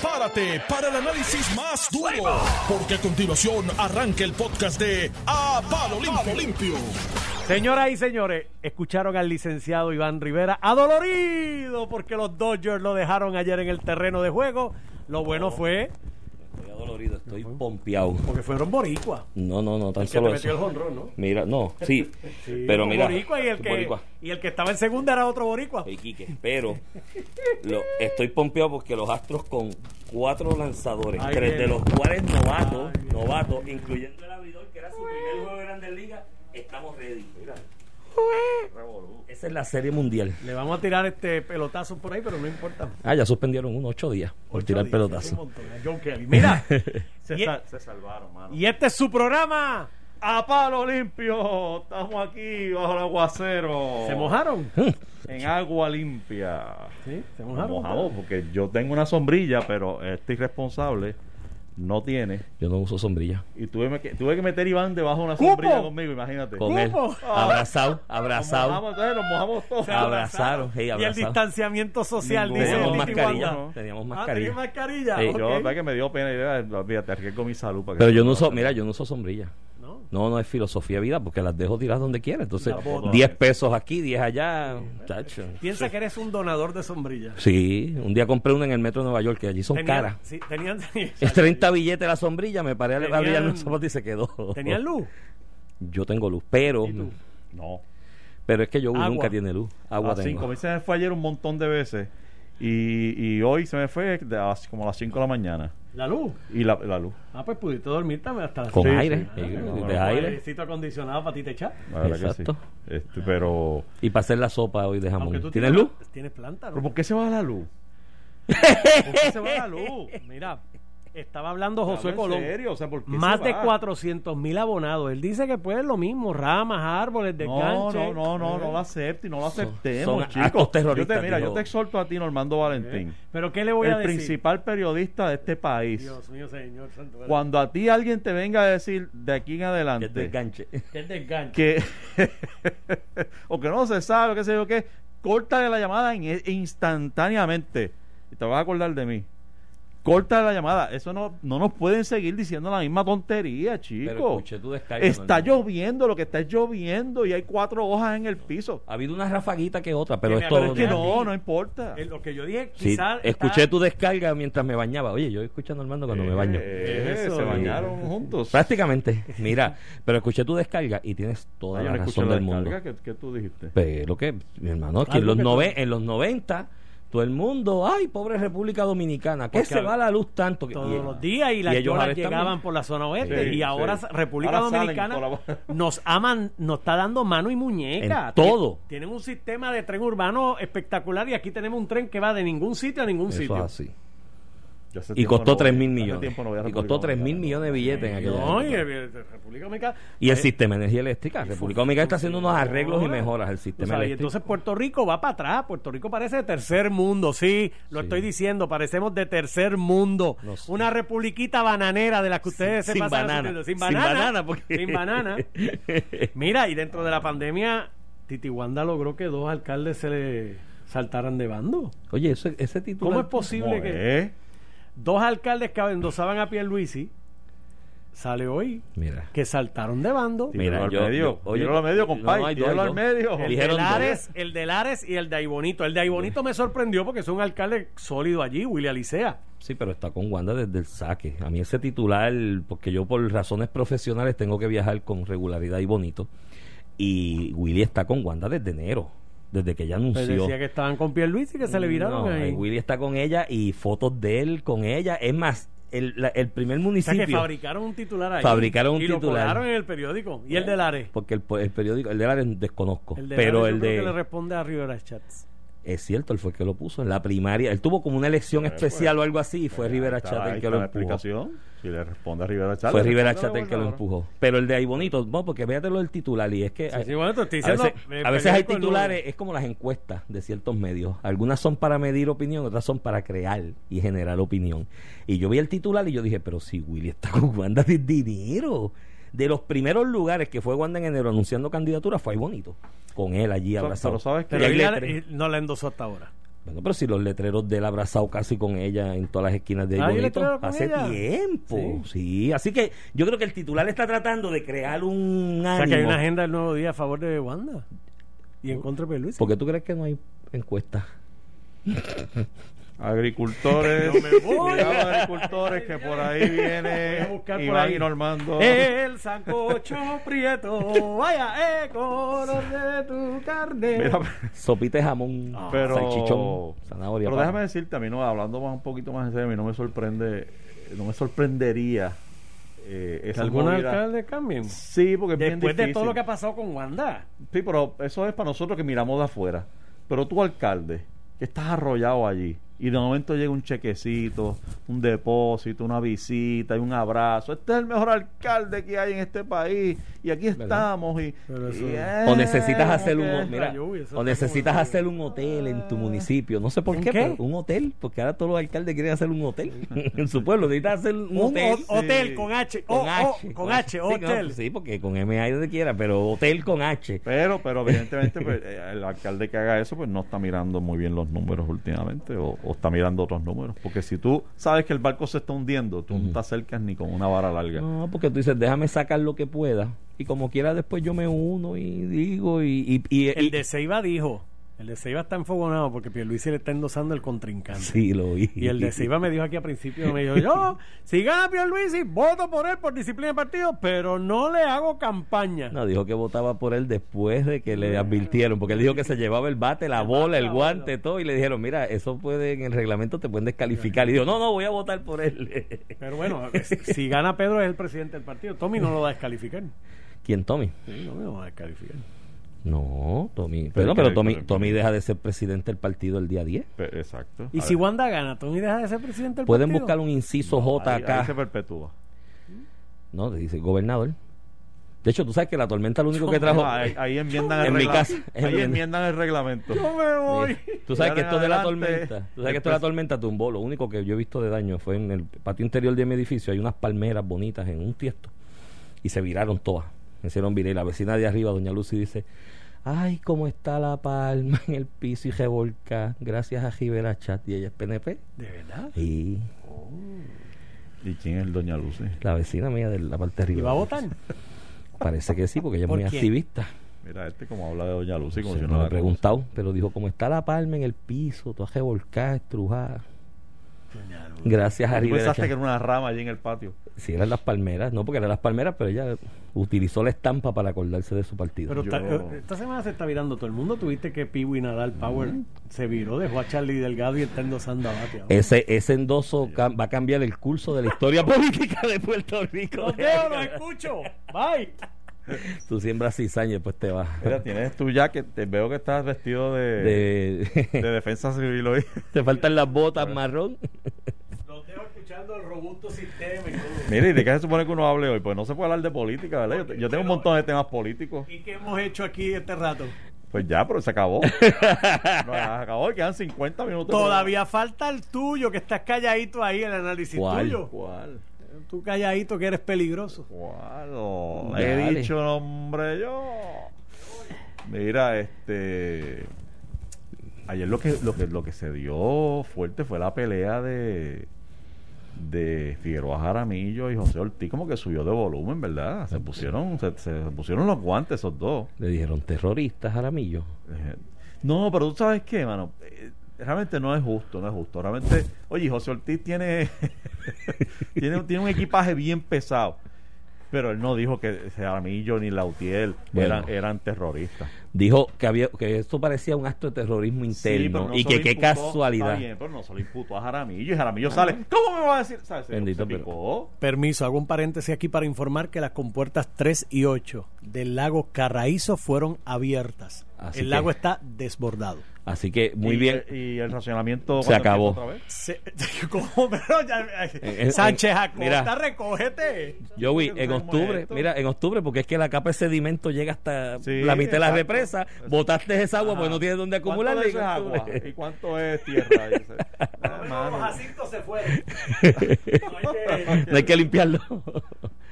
Prepárate para el análisis más duro, porque a continuación arranca el podcast de A Palo Limpio. Limpio. Señoras y señores, escucharon al licenciado Iván Rivera adolorido porque los Dodgers lo dejaron ayer en el terreno de juego. Lo bueno fue Estoy pompeado. porque fueron boricuas. No, no, no, tan El que solo te metió eso. el jonrón, ¿no? Mira, no, sí, Sí, pero mira, boricua y el que boricua. y el que estaba en segunda era otro boricua. Pero lo, estoy pompeado porque los Astros con cuatro lanzadores, Ay, tres bien. de los cuales novatos, Ay, bien. novatos, incluyendo el abridor que era su primer juego de Grandes Ligas, estamos ready. Mira. Esa es la serie mundial. Le vamos a tirar este pelotazo por ahí, pero no importa. Ah, ya suspendieron uno, ocho días por Ocho tirar días, pelotazo. un montón. A John Kelly. Mira, Se, Y- sal- se salvaron, mano. y este es su programa. A palo limpio, estamos aquí bajo el aguacero. ¿Se mojaron? En agua limpia. Sí, se mojaron. mojamos porque yo tengo una sombrilla, pero este irresponsable no tiene. Yo no uso sombrilla. Y tuve que, tuve que meter Iván debajo de una ¡Cupo! sombrilla conmigo, imagínate. Con él, abrazado, Nos abrazado. mojamos, entonces nos mojamos todos. Abrazaron, hey, Y el abrazado. distanciamiento social, dice Teníamos mascarilla, teníamos Ah, mascarilla. tenía mascarilla. Sí. ok. Yo, la verdad que me dio pena. Yo, olvídate, arriesgo mi salud para que Pero yo no uso, mira, yo no uso sombrilla. No. No, no es filosofía de vida porque las dejo tirar donde quiera. Entonces, La boto. 10 pesos aquí, 10 allá. Chacho. Piensa que eres un donador de sombrillas. Sí, un día compré una en el metro de Nueva York que allí son Tenían- caras. Sí, tenían, Es 30 billetes la sombrilla, me paré a abrir los zapatos y se quedó. ¿Tenían luz? Yo tengo luz, pero ¿Y tú? No. pero es que yo Agua. nunca tiene luz. Agua a las tengo. mí se me fue ayer un montón de veces. Y, y hoy se me fue de a las- como a las 5 de la mañana. ¿La luz? Y la, la luz. Ah, pues pudiste dormir también hasta las Con seis. aire, Ah, sí, bueno, de con aire. airecito acondicionado para ti te echar. La verdad Exacto. que sí. Este, pero, Y para hacer la sopa hoy de jamón. Tú ¿Tienes luz? Tienes planta, ¿pero. ¿por qué se va la luz? ¿Por qué se va la luz? Mira, estaba hablando Josué en Colón. serio, o sea, ¿por qué Más se de va? 400 mil abonados. Él dice que es lo mismo, ramas, árboles, No, desganche. no, no, no, no lo acepte y no lo Son- aceptemos, son chicos. actos terroristas, Yo te, mira, yo te exhorto a ti, Normando Valentín, Pero ¿qué le voy a el decir? principal periodista de este país. Dios mío, señor santo. Cuando a ti alguien te venga a decir de aquí en Que adelante te enganche. Que es desganche. que o que no se sabe, qué sé yo qué, córtale la llamada in- instantáneamente y te vas a acordar de mí. Córtale la llamada. Eso no, no nos pueden seguir diciendo la misma tontería, Pero chicos. escuché tu descarga. Está Normando. lloviendo, lo que está es lloviendo y hay cuatro hojas en el piso. Ha habido una rafaguita que otra, pero esto Pero es que no, no importa. Es lo que yo dije, Sí, quizás. escuché tu descarga mientras me bañaba. Oye, yo escuchando a Armando cuando me baño. Eh, Eso, se y- bañaron juntos. Prácticamente. Mira, pero escuché tu descarga y tienes toda Ah, la razón la del mundo. que tú dijiste. Pero que, mi hermano, es que en Algo los, que nove- tú- en los 90, todo el mundo, ay, pobre República Dominicana, que se va la luz tanto. que- todos y- los días y las ellos están llegaban por la zona oeste Sí, y ahora sí. República Ahora Dominicana la- nos aman, nos está dando mano y muñeca. En todo. Tien- Tienen un sistema de tren urbano espectacular y aquí tenemos un tren que va de ningún sitio a ningún Eso sitio. así. Y costó no 3 voy- mil millones. no Y costó 3 mil millones de billetes en aquella No, y República Dominicana. Y el eh, sistema de energía eléctrica. República Dominicana está haciendo unos arreglos y mejoras al sistema y eléctrico. entonces Puerto Rico va para atrás. Puerto Rico parece de tercer mundo. Sí, lo Sí. estoy diciendo. Parecemos de tercer mundo. Sé. Una republiquita bananera de la que ustedes se Sin pasan banana. Sin Sin banana. banana, porque- Sin banana. Mira, y dentro de la pandemia, Titi Wanda logró que dos alcaldes se le saltaran de bando. Oye, ese, ese título. ¿Cómo es posible ¿Cómo que? Dos alcaldes que endosaban a Pierluisi sale hoy Mira. que saltaron de bando? Mira, al yo- medio. yo- oye, Tíralo al medio, compadre. no, al medio. El de, Lares, el de Lares y el de Aibonito. El de Aibonito me sorprendió porque es un alcalde sólido allí, William Licea. Sí, pero está con Wanda desde el saque. A mí ese titular, porque yo por razones profesionales tengo que viajar con regularidad y bonito. Y Willy está con Wanda desde enero, desde que ella Pues anunció. decía que estaban con Pierluisi y que se le viraron No, ahí. eh, Willy está con ella y fotos de él con ella. Es más, el, la- el primer o sea municipio. que fabricaron un titular ahí. Fabricaron un y lo titular. colaron en el periódico. ¿Y el de Lares? Porque el, el periódico, el de Lares desconozco. El de pero Lares el yo creo de. que le responde a Rivera Chats. Es cierto, él fue el que lo puso en la primaria. Él tuvo como una elección especial o algo así y fue Rivera Está- Chat ahí el que lo empujó. explicación. Si le responde a Rivera Chat. Fue Rivera Chat el que lo empujó. Pero el de ahí bonito, no, porque véate lo del titular y es que Sí, hay- sí, bueno, te estoy a diciendo, veces, eh, a veces hay titulares, es como las encuestas de ciertos medios. Algunas son para medir opinión, otras son para crear y generar opinión. Y yo vi el titular y yo dije, pero si Willy está con Wanda de dinero. De los primeros lugares que fue Wanda en enero anunciando candidatura fue ahí bonito. Con él allí abrazado. pero sabes que- Pero él no la endosó hasta ahora. Bueno, pero si los letreros de él abrazado casi con ella en todas las esquinas de ¿Hay Bonito, hace ella? tiempo. Sí. así que yo creo que el titular está tratando de crear un O sea, que hay ánimo. una agenda del nuevo día a favor de Wanda y en contra de Pierluisi. ¿Por qué tú crees que no hay encuesta? Agricultores, No me voy. cuidado, agricultores, que por ahí viene por Iván ahí. y Normando. El sancocho prieto, vaya, eh, color de tu carne. Mira, Sopita de jamón, Ah. pero, salchichón, zanahoria. pero déjame decirte, a mí no, hablando más un poquito más en serio, a mí no me sorprende, no me sorprendería eh, que movida. alcaldes cambien. Sí, porque es bien Después de todo lo que ha pasado con Wanda. Sí, pero eso es para nosotros que miramos de afuera. Pero tú, alcalde, que estás arrollado allí, y de momento llega un chequecito, un depósito, una visita y un abrazo. Este es el mejor alcalde que hay en este país, y aquí ¿Verdad? estamos. Y, eh, O necesitas hacer un mira, lluvia, o necesitas hacer un hotel en tu municipio. No sé por ¿Un qué, qué? pero un hotel, porque ahora todos los alcaldes quieren hacer un hotel en su pueblo. Necesitas hacer un, Un hotel. ho- hotel sí. con H. con oh, oh, H. con H, Sí, hotel. no, sí, porque con M hay donde quiera, pero hotel con H. Pero, pero evidentemente pues, eh, el alcalde que haga eso pues no está mirando muy bien los números últimamente o, o está mirando otros números. Porque si tú sabes que el barco se está hundiendo, tú no te acercas ni con una vara larga. No, porque tú dices, déjame sacar lo que pueda. Y como quiera, después yo me uno y digo. Y, y, y- El y- de Ceiba dijo. El de Ceiba está enfogonado porque Pierluisi le está endosando el contrincante. Sí, lo vi. Y el de Ceiba me dijo aquí a principio, me dijo, yo, si gana Pierluisi, voto por él por disciplina de partido, pero no le hago campaña. No, dijo que votaba por él después de que le advirtieron, porque él dijo que se llevaba el bate, la El bola, bate, el la guante, bola. todo, y le dijeron, mira, eso puede, en el reglamento te pueden descalificar. Y dijo, no, no, voy a votar por él. Pero bueno, si, si gana Pedro es el presidente del partido. Tommy no lo va a descalificar. ¿Quién, Tommy? Sí, no me lo va a descalificar. No, Tommy. Pero Pero, Tommy, Tommy deja de ser presidente del partido el día 10. Pe- Exacto. Y A si ver, Wanda gana, Tommy deja de ser presidente del Pueden partido. buscar un inciso J ahí- acá. ahí se perpetúa. No, te dice gobernador. De hecho, tú sabes que la tormenta lo único que trajo. No, ahí, ahí enmiendan el En mi reglamento. casa, Ahí en- enmiendan el reglamento. Yo me voy. Tú sabes que esto de la tormenta, tú sabes que esto de la tormenta tumbó. Lo único que yo he visto de daño fue en el patio interior de mi edificio. Hay unas palmeras bonitas en un tiesto y se viraron todas. Se hicieron virar. Y la vecina de arriba, doña Lucy, dice: Ay, cómo está la palma en el piso y revolca. Gracias a Rivera Chat. Y ella es PNP. ¿De verdad? Y ¿Y quién es Doña Lucy? la vecina mía de la parte de ¿Y arriba. va a votar? Parece que sí, porque ella es ¿Por muy quién? activista. Mira, este como habla de Doña Lucy, como Sí, si no no le la he preguntado, pero dijo: ¿Cómo está la palma en el piso? Toda revolcada, estrujada. Gracias a ¿Tú Rivera pensaste que era una rama allí en el patio? Sí, eran las palmeras, no porque eran las palmeras, pero ella utilizó la estampa para acordarse de su partido. Pero Yo- eh, esta semana se está virando todo el mundo. Tuviste que Piwi Nadal Power se viró, dejó a Charlie Delgado y está endosando a Bate. ahora. ese, ese endoso va a cambiar el curso de la historia política de Puerto Rico. ¡Los veo, los escucho! ¡Bye! Tú siembras cizaña y después te vas. Mira, tienes tu jacket. Te veo que estás vestido de, de, De- defensa civil hoy. te faltan las botas marrón. Los dejo escuchando el robusto sistema y todo. Mire, ¿y de qué se supone que uno hable hoy? Pues no se puede hablar de política, ¿verdad? Yo, yo tengo un montón de temas políticos. ¿Y qué hemos hecho aquí este rato? Pues ya, pero se acabó. no, acabó y quedan 50 minutos. Todavía falta el tuyo, que estás calladito ahí, el análisis ¿Cuál? tuyo. ¿Cuál? Tú calladito que eres peligroso. Oh, Dale. he dicho nombre yo. Mira, este. Ayer lo que, lo que lo que se dio fuerte fue la pelea de de Figueroa Jaramillo y José Ortiz como que subió de volumen, ¿verdad? Se pusieron se, se pusieron los guantes esos dos. Le dijeron terroristas, Jaramillo. Eh, No, pero tú sabes qué, mano. Eh, Realmente no es justo, no es justo. Realmente, oye, José Ortiz tiene, tiene, tiene un equipaje bien pesado. Pero él no dijo que Jaramillo ni Lautiel Bueno. eran, eran terroristas. Dijo que había que esto parecía un acto de terrorismo interno no y que qué casualidad. Está bien, pero no se lo imputó a Jaramillo. Y Jaramillo sale. ¿Cómo me va a decir? Bendito, se pero-. Permiso, hago un paréntesis aquí para informar que las compuertas 3 y 8 del lago Carraízo fueron abiertas. Así el que- lago está desbordado. Así que muy Y- bien. Y el racionamiento Se ¿cuándo acabó. empieza otra vez? Se- ¿Cómo? Pero ya- en- Sánchez en- Acosta, mira. recógete. Joey, ¿Cómo en octubre, esto? mira, en octubre, porque es que la capa de sedimento llega hasta Sí, la mitad de la exacto. represa, botaste esa agua porque no tienes dónde ¿Cuánto acumularla. y cuánto es tierra? Dice. Jacinto se fue. no hay que limpiarlo.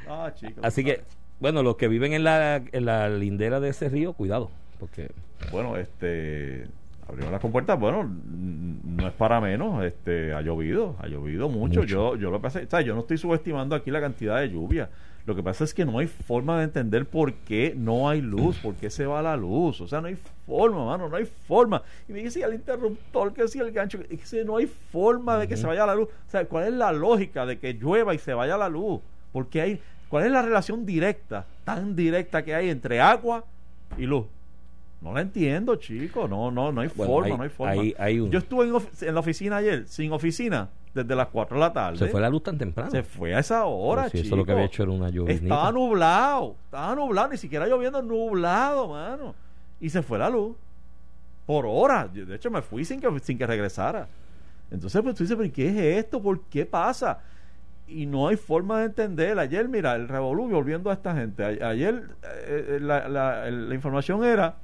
Ah, chicos. Así que, bueno, los que viven en la, en la lindera de ese río, cuidado, porque Bueno, este. Abrieron las compuertas, bueno, no es para menos, este, ha llovido, ha llovido mucho. Mucho. Yo, yo lo que pasa, o sea, yo no estoy subestimando aquí la cantidad de lluvia. Lo que pasa es que no hay forma de entender por qué no hay luz, por qué se va la luz. O sea, no hay forma, mano, no hay forma. Y me dice el interruptor, que si el gancho, que no hay forma de que se vaya la luz. O sea, ¿cuál es la lógica de que llueva y se vaya la luz? Porque hay, ¿cuál es la relación directa, tan directa que hay entre agua y luz? No la entiendo, chico. No, no, no hay Bueno, forma, hay- no hay forma. hay- hay un- Yo estuve en, ofi- en la oficina ayer, sin oficina, desde las 4 de la tarde. Se fue la luz tan temprano. Se fue a esa hora, si eso chico. lo que había hecho era una lloviznita. Estaba nublado, estaba nublado, ni siquiera lloviendo, nublado, mano. Y se fue la luz. Por horas. Yo, De hecho, me fui sin que, sin que regresara. Entonces, pues tú dices, ¿pero qué es esto? ¿Por qué pasa? Y no hay forma de entender. Ayer, mira, el revolú, volviendo a esta gente. ayer eh, eh, la, la- la información era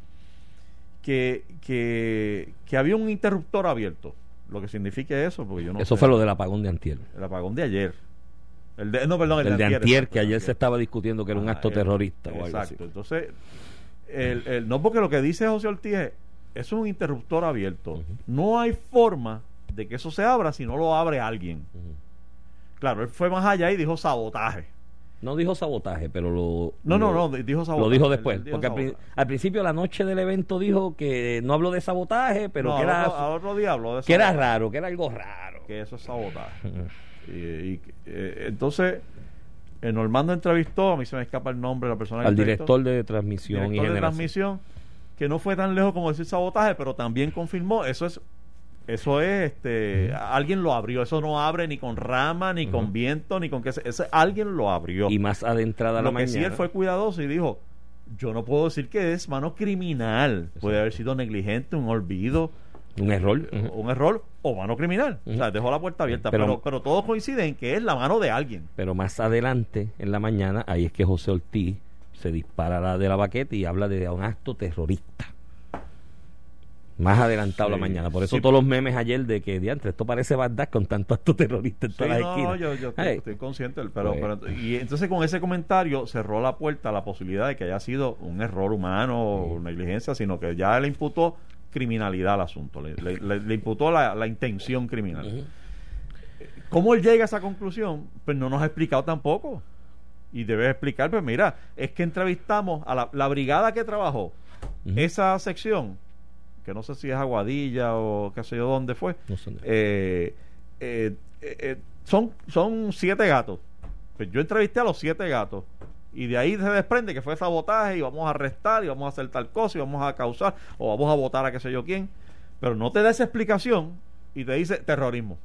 que, que, que había un interruptor abierto. Lo que significa eso, porque yo no Eso sé. fue lo del apagón de Antier. El apagón de ayer. El de, no, perdón, El de Antier, exacto, que el ayer se estaba discutiendo que era un Ah, acto el- terrorista o algo así. Exacto. Entonces, el, el- no porque lo que dice José Ortiz es, es un interruptor abierto. No hay forma de que eso se abra si no lo abre alguien. Claro, él fue más allá y dijo sabotaje. No dijo sabotaje, pero lo. No, no, lo- no, dijo sabotaje. Lo dijo después. él dijo porque al, pri- al principio, la noche del evento, dijo que no habló de sabotaje, pero No, que, era, otro, al otro día habló de que era raro, que era algo raro. Que eso es sabotaje. Y, y, eh, entonces, eh, Normando entrevistó, a mí se me escapa el nombre de la persona que Al director de transmisión y director de generación. transmisión que no fue tan lejos como decir sabotaje pero también confirmó eso es eso es este alguien lo abrió. Eso no abre ni con rama ni con viento ni con que se- ese alguien lo abrió. Y más adentrada la lo que mañana. sí él fue cuidadoso y dijo yo no puedo decir que es mano criminal. Puede haber sido negligente un olvido Un error. un error o mano criminal o sea dejó la puerta abierta. Pero- pero, pero, todos coinciden en que es la mano de alguien. Pero más adelante, en la mañana, ahí es que José Ortiz se dispara de la baqueta y habla de un acto terrorista. Más adelantado Sí, la mañana. Por eso sí. todos los memes ayer de que, diantre, esto parece Bagdad con tanto acto terrorista en Sí, todas las no, yo, yo estoy, estoy consciente, pero, Pues- pero- y entonces con ese comentario cerró la puerta a la posibilidad de que haya sido un error humano o negligencia, sino que ya le imputó criminalidad al asunto, le, le- le- le imputó la, la intención criminal. ¿Cómo él llega a esa conclusión? Pues no nos ha explicado tampoco. Y debe explicar, pues mira, es que entrevistamos a la, la brigada que trabajó esa sección, que no sé si es Aguadilla o qué sé yo dónde fue, No sé. eh, eh, eh, eh, son, son siete gatos. Pues yo entrevisté a los siete gatos. Y de ahí se desprende que fue sabotaje y vamos a arrestar y vamos a hacer tal cosa y vamos a causar o vamos a votar a qué sé yo quién. Pero no te da esa explicación y te dice terrorismo.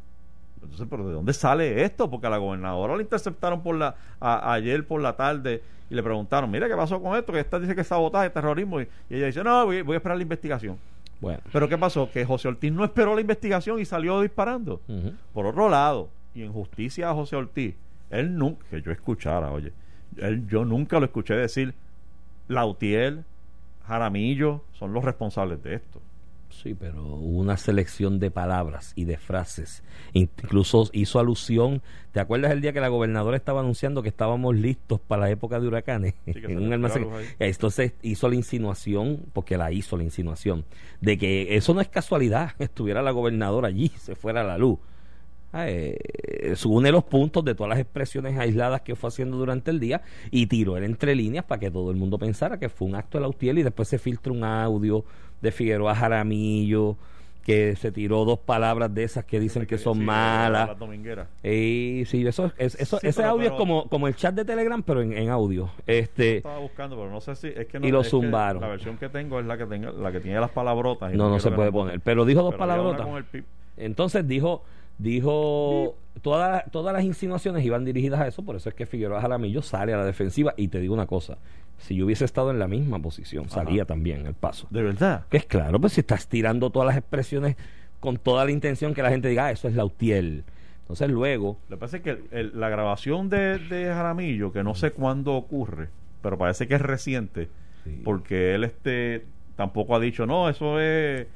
Entonces, ¿pero de dónde sale esto? Porque a la gobernadora la interceptaron por la a- ayer por la tarde y le preguntaron, mira, ¿qué pasó con esto? Que esta dice que es sabotaje, terrorismo. Y, y ella dice, no, voy, voy a esperar la investigación. Bueno. Pero ¿qué pasó? Que José Ortiz no esperó la investigación y salió disparando. Por otro lado, y en justicia a José Ortiz, él nunca, que yo escuchara, oye, él, yo nunca lo escuché decir, Lautiel, Jaramillo son los responsables de esto. Sí, pero hubo una selección de palabras y de frases. Incluso hizo alusión. ¿Te acuerdas el día que la gobernadora estaba anunciando que estábamos listos para la época de huracanes? se en un almacén. la Entonces hizo la insinuación, porque la hizo la insinuación, de que eso no es casualidad, estuviera la gobernadora allí, se fuera la luz. Ah, eh, une los puntos de todas las expresiones aisladas que fue haciendo durante el día y tiró él entre líneas para que todo el mundo pensara que fue un acto de Lautiel y después se filtra un audio de Figueroa Jaramillo que se tiró dos palabras de esas que dicen que son Sí, malas. Y sí, eso, es- eso, Sí, ese pero- audio pero- es como, como el chat de Telegram, pero en, en audio. Este, Estaba buscando, pero no sé si es que no, Y lo zumbaron. La versión que tengo es la que tenga, la que tiene las palabrotas. y no, no quiero se puede poner. Pero dijo dos palabrotas. Entonces dijo, dijo, todas todas las insinuaciones iban dirigidas a eso, por eso es que Figueroa Jaramillo sale a la defensiva. Y te digo una cosa, si yo hubiese estado en la misma posición, salía también el paso. De verdad. Que es claro, pues si estás tirando todas las expresiones con toda la intención que la gente diga, ah, eso es Lautiel. Entonces luego, Lo que pasa es que el- el- la grabación de, de Jaramillo, que no sé cuándo ocurre, pero parece que es reciente, porque él este tampoco ha dicho, no, eso es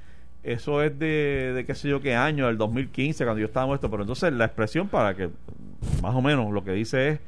eso es de, de qué sé yo qué año, del 2015, cuando yo estaba muerto, pero entonces la expresión para que más o menos lo que dice es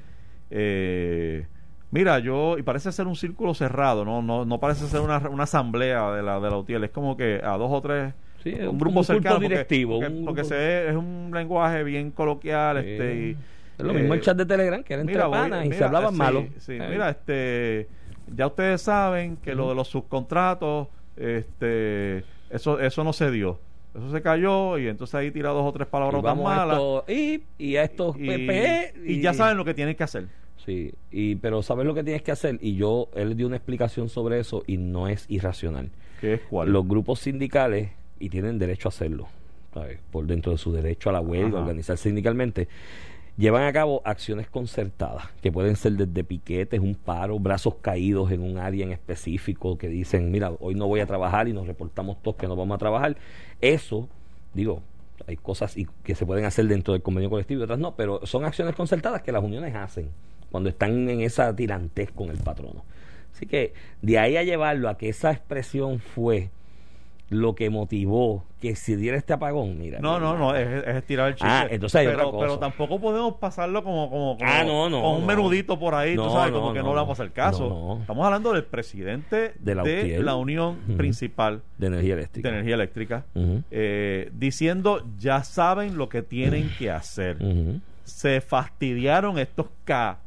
eh, mira yo y parece ser un círculo cerrado no no no parece ser una, una asamblea de la de la UTIEL es como que a dos o tres Sí, un un- grupo un cercano. porque- directivo, Porque, un porque grupo- se es un lenguaje bien coloquial. Sí. este y, Es lo mismo eh, el chat de Telegram, que era entre Mira, voy- y se hablaban sí, malo. sí, Eh, mira, este, ya ustedes saben que lo de los subcontratos, este, eso, eso no se dio. Eso se cayó y entonces ahí tira dos o tres palabras tan a malas. y, y a estos Y, PPE. y ya saben lo que tienen que hacer. Sí, y, pero sabes lo que tienes que hacer. Y yo, él dio una explicación sobre eso y no es irracional. Que es cuál. Los grupos sindicales, y tienen derecho a hacerlo, ¿sabes? por dentro de su derecho a la huelga, Ajá. organizarse sindicalmente, llevan a cabo acciones concertadas, que pueden ser desde piquetes, un paro, brazos caídos en un área en específico, que dicen, mira, hoy no voy a trabajar y nos reportamos todos que no vamos a trabajar. Eso, digo, hay cosas y- que se pueden hacer dentro del convenio colectivo y otras no, pero son acciones concertadas que las uniones hacen cuando están en esa tirantez con el patrono. Así que de ahí a llevarlo a que esa expresión fue lo que motivó que se diera este apagón, mira. No, no, no, es, es estirar el chicle. Ah, entonces hay pero, otra cosa. pero tampoco podemos pasarlo como, como, como Ah, no, no, con un no. menudito por ahí, tú sabes, como que no, le vamos a hacer caso. Estamos hablando del presidente De la de Unión. Principal de energía de eléctrica. Energía Eléctrica, eh, diciendo, ya saben lo que tienen que hacer. Se fastidiaron estos K.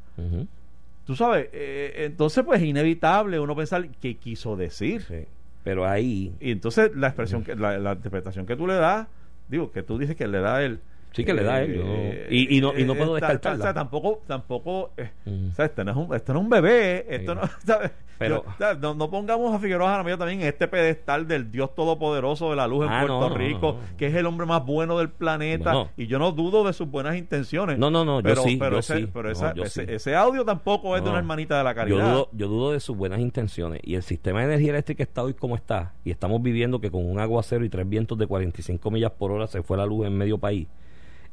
Tú sabes, eh, entonces pues es inevitable uno pensar qué quiso decir. Sí. Pero ahí, Y entonces la expresión, que, la, la interpretación que tú le das, digo, que tú dices que le da él. Sí, que le da él, yo- y- y no- y no puedo eh, ta- ta- descartarla. o sea, tampoco, tampoco, eh, Ujú. o sea, este no es un, este no es un bebé, esto no, ¿sabes? Pero- Yo- o sea, no, no pongamos a Figueroa Jaramillo también en este pedestal del Dios todopoderoso de la luz en Ah, Puerto no, Rico, que es el hombre más bueno del planeta, Bueno. y yo no dudo de sus buenas intenciones. No, no, no, yo pero, sí, pero yo ese, sí. pero No, esa- yo ese, sí. ese audio tampoco es de una hermanita de la yo caridad. dudo, yo dudo de sus buenas intenciones. Y el sistema de energía eléctrica está hoy como está. Y estamos viviendo que con un aguacero y tres vientos de 45 millas por hora se fue la luz en medio país.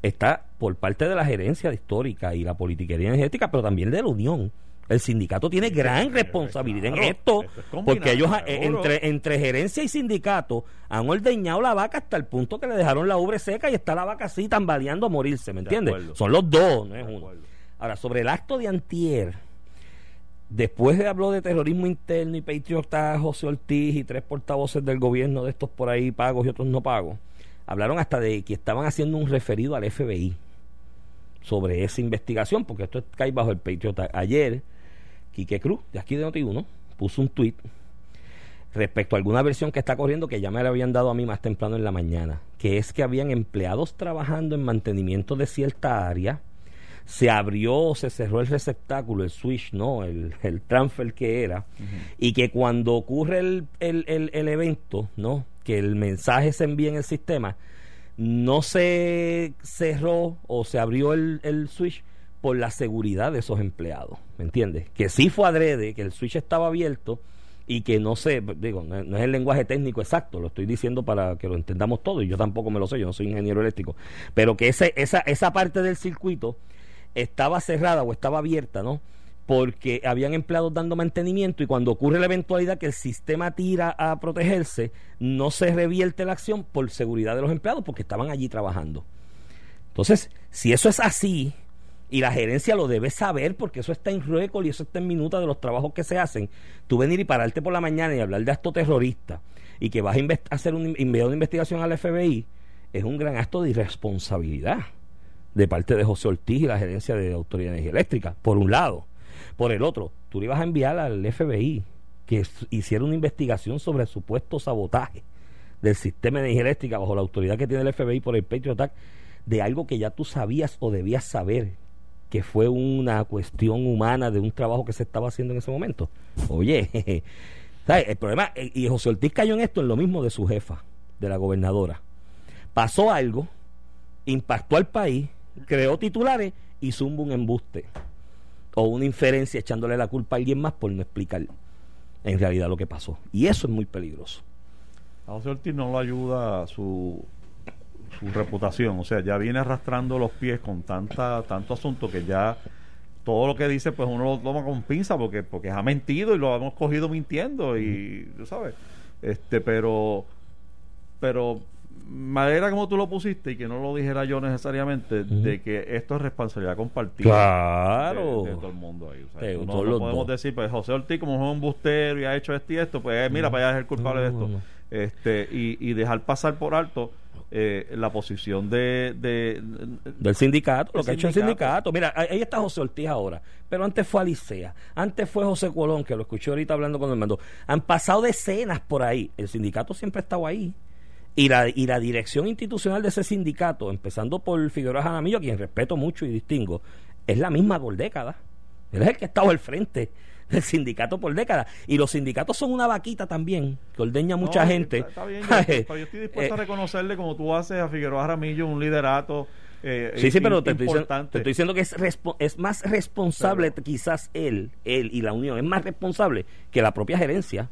Está por parte de la gerencia histórica y la politiquería energética, pero también de la Unión. El sindicato tiene gran responsabilidad claro, en esto, esto es combinado, porque ellos, eh, seguro. entre, entre gerencia y sindicato, han ordeñado la vaca hasta el punto que le dejaron la ubre seca y está la vaca así tambaleando a morirse, ¿me De entiendes? Son los dos, no es uno. Ahora, sobre el acto de antier, después de habló de terrorismo interno y patriota José Ortiz y tres portavoces del gobierno de estos por ahí pagos y otros no pagos, hablaron hasta de que estaban haciendo un referido al FBI sobre esa investigación, porque esto cae bajo el Patriot Act. Ayer, Quique Cruz, de aquí de Noti1, puso un tuit respecto a alguna versión que está corriendo que ya me la habían dado a mí más temprano en la mañana, que es que habían empleados trabajando en mantenimiento de cierta área, se abrió o se cerró el receptáculo, el switch, ¿no? El, el transfer que era, y que cuando ocurre el, el, el, el evento, ¿no? Que el mensaje se envía en el sistema, no se cerró o se abrió el, el switch por la seguridad de esos empleados, ¿me entiendes? Que sí fue adrede, que el switch estaba abierto y que no sé, digo, no, no es el lenguaje técnico exacto, lo estoy diciendo para que lo entendamos todo y yo tampoco me lo sé, yo no soy ingeniero eléctrico, pero que ese, esa, esa parte del circuito estaba cerrada o estaba abierta, ¿no? Porque habían empleados dando mantenimiento y cuando ocurre la eventualidad que el sistema tira a protegerse, no se revierte la acción por seguridad de los empleados porque estaban allí trabajando. Entonces, si eso es así, y la gerencia lo debe saber porque eso está en récord y eso está en minuta de los trabajos que se hacen, tú venir y pararte por la mañana y hablar de acto terrorista y que vas a hacer un, enviar una investigación al FBI, es un gran acto de irresponsabilidad de parte de José Ortiz y la gerencia de Autoridad de Energía Eléctrica, por un lado. Por el otro, tú le ibas a enviar al FBI que hiciera una investigación sobre el supuesto sabotaje del sistema de energía eléctrica bajo la autoridad que tiene el FBI por el Patriot Act de algo que ya tú sabías o debías saber que fue una cuestión humana de un trabajo que se estaba haciendo en ese momento. Oye, ¿sabes? el problema, eh, y José Ortiz cayó en esto en lo mismo de su jefa, de la gobernadora. Pasó algo, impactó al país, creó titulares y zumba un embuste o una inferencia echándole la culpa a alguien más por no explicar en realidad lo que pasó. Y eso es muy peligroso. A José Ortiz no lo ayuda su, su reputación. O sea, ya viene arrastrando los pies con tanta tanto asunto que ya todo lo que dice, pues uno lo toma con pinza porque, porque ha mentido y lo hemos cogido mintiendo. Y tú sabes, este, pero, pero manera como tú lo pusiste y que no lo dijera yo necesariamente, de que esto es responsabilidad compartida. Claro. De, de todo el mundo ahí. O sea, no, todos no podemos dos. decir, pues José Ortiz, como es un bustero y ha hecho esto y esto, pues mira, No. para allá es el culpable No, de esto. este y, y dejar pasar por alto eh, la posición de, de- Del sindicato, lo que ha hecho el sindicato. Mira, ahí ahí está José Ortiz ahora, pero antes fue Alicea, antes fue José Colón, que lo escuché ahorita hablando con el mando. Han pasado decenas por ahí. El sindicato siempre ha estado ahí. Y la, y la dirección institucional de ese sindicato, empezando por Figueroa Jaramillo, a quien respeto mucho y distingo, es la misma por décadas. Él es el que ha estado al frente del sindicato por décadas. Y los sindicatos son una vaquita también, que ordeña mucha No, gente. Está, está bien, yo, pero yo estoy dispuesto a Eh, reconocerle, como tú haces a Figueroa Jaramillo, un liderato. eh, Sí, sí, pero te estoy, diciendo, te estoy diciendo que es, es más responsable Pero- quizás él, él y la Unión, es más responsable que la propia gerencia,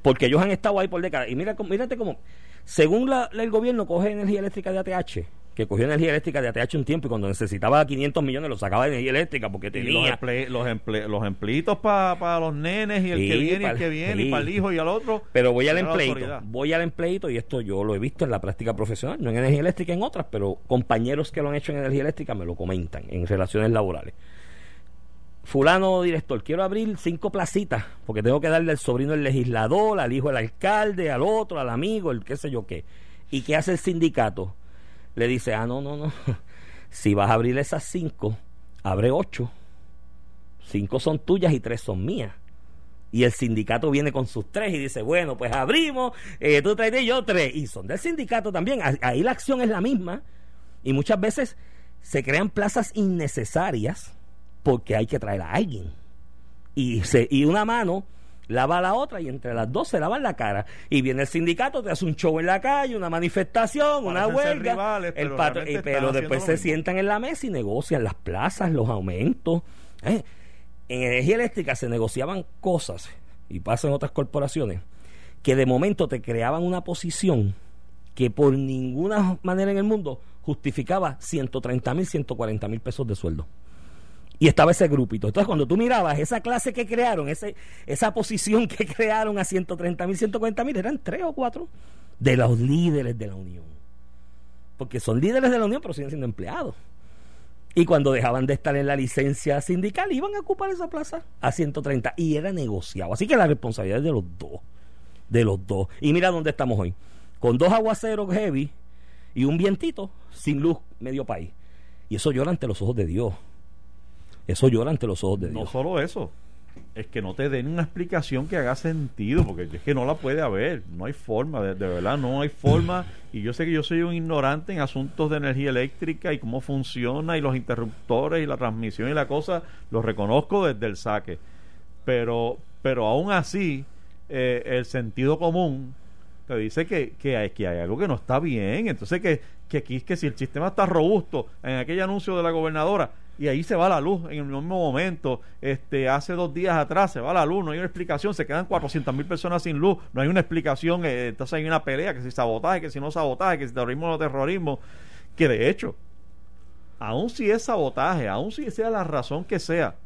porque ellos han estado ahí por décadas. Y mira, mírate cómo, según la- el gobierno coge energía eléctrica de ATH, que cogió energía eléctrica de ATH un tiempo y cuando necesitaba 500 millones lo sacaba de energía eléctrica porque Y los, tenía... emple, los, emple, los empleitos para los nenes y el Sí, que viene y el que viene sí. y para el hijo y al otro. Pero voy al empleito, voy al empleito y esto yo lo he visto en la práctica profesional, no en energía eléctrica en otras, pero compañeros que lo han hecho en energía eléctrica me lo comentan en relaciones laborales. Fulano director, quiero abrir cinco placitas porque tengo que darle al sobrino del legislador, al hijo del alcalde, al otro, al amigo, el qué sé yo qué. ¿Y qué hace el sindicato? Le dice, ah, no, no, no. Si vas a abrir esas cinco, abre ocho. Cinco son tuyas y tres son mías y el sindicato viene con sus tres y dice, bueno, pues abrimos, eh, tú traes y yo tres, y son del sindicato también, Ah- ahí la acción es la misma, y muchas veces se crean plazas innecesarias porque hay que traer a alguien, y, se, y una mano lava la otra y entre las dos se lavan la cara y viene el sindicato te hace un show en la calle una manifestación una Parecen huelga rivales, el pero y- están pero después se sientan en la mesa y negocian las plazas los aumentos ¿eh? en energía eléctrica se negociaban cosas y pasa en otras corporaciones que de momento te creaban una posición que por ninguna manera en el mundo justificaba 130 mil, 140 mil pesos de sueldo. Y estaba ese grupito. Entonces, cuando tú mirabas esa clase que crearon, ese, esa posición que crearon a 130 mil, 140 mil, eran tres o cuatro de los líderes de la Unión. Porque son líderes de la Unión, pero siguen siendo empleados. Y cuando dejaban de estar en la licencia sindical, iban a ocupar esa plaza a 130 y era negociado. Así que la responsabilidad es de los dos. De los dos. Y mira dónde estamos hoy. Con dos aguaceros heavy y un vientito sin luz medio país. Y eso llora ante los ojos de Dios. Eso llora ante los ojos de No Dios. solo eso, es que no te den una explicación que haga sentido, porque es que no la puede haber, no hay forma, de, de verdad no hay forma. Y yo sé que yo soy un ignorante en asuntos de energía eléctrica y cómo funciona y los interruptores y la transmisión y la cosa, los reconozco desde el saque. Pero, pero aún así, eh, el sentido común te dice que, que, hay, que hay algo que no está bien. Entonces, que, que aquí que si el sistema está robusto, en aquel anuncio de la gobernadora, y ahí se va la luz en el mismo momento, este hace dos días atrás se va la luz, no hay una explicación, se quedan 400 mil personas sin luz, no hay una explicación, eh, entonces hay una pelea, que si sabotaje, que si no sabotaje, que si terrorismo no terrorismo, que de hecho, aun si es sabotaje, aun si sea la razón que sea,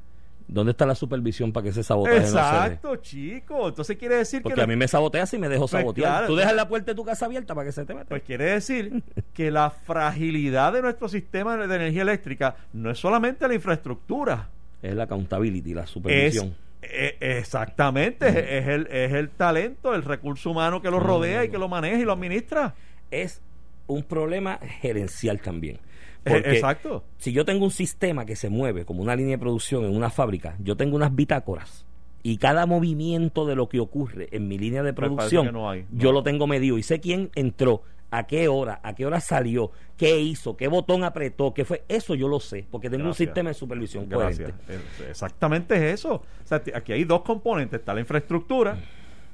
¿Dónde está la supervisión para que ese sabotaje no se exacto, chico, entonces quiere decir Porque que a mí me saboteas y me dejo Pues sabotear. claro, Tú dejas la puerta de tu casa abierta para que se te meta. Pues quiere decir que la fragilidad de nuestro sistema de energía eléctrica no es solamente la infraestructura, es la accountability, la es supervisión. eh, exactamente, es, es el, es el talento, el recurso humano que lo rodea y que lo maneja y lo administra. es un problema gerencial también. Porque Exacto. si yo tengo un sistema que se mueve como una línea de producción en una fábrica, yo tengo unas bitácoras y cada movimiento de lo que ocurre en mi línea de producción, que no hay, no. yo lo tengo medido y sé quién entró, a qué hora, a qué hora salió, qué hizo, qué botón apretó, qué fue, eso yo lo sé, porque tengo Gracias. un sistema de supervisión Gracias. coherente. Exactamente es eso. O sea, aquí hay dos componentes. Está la infraestructura,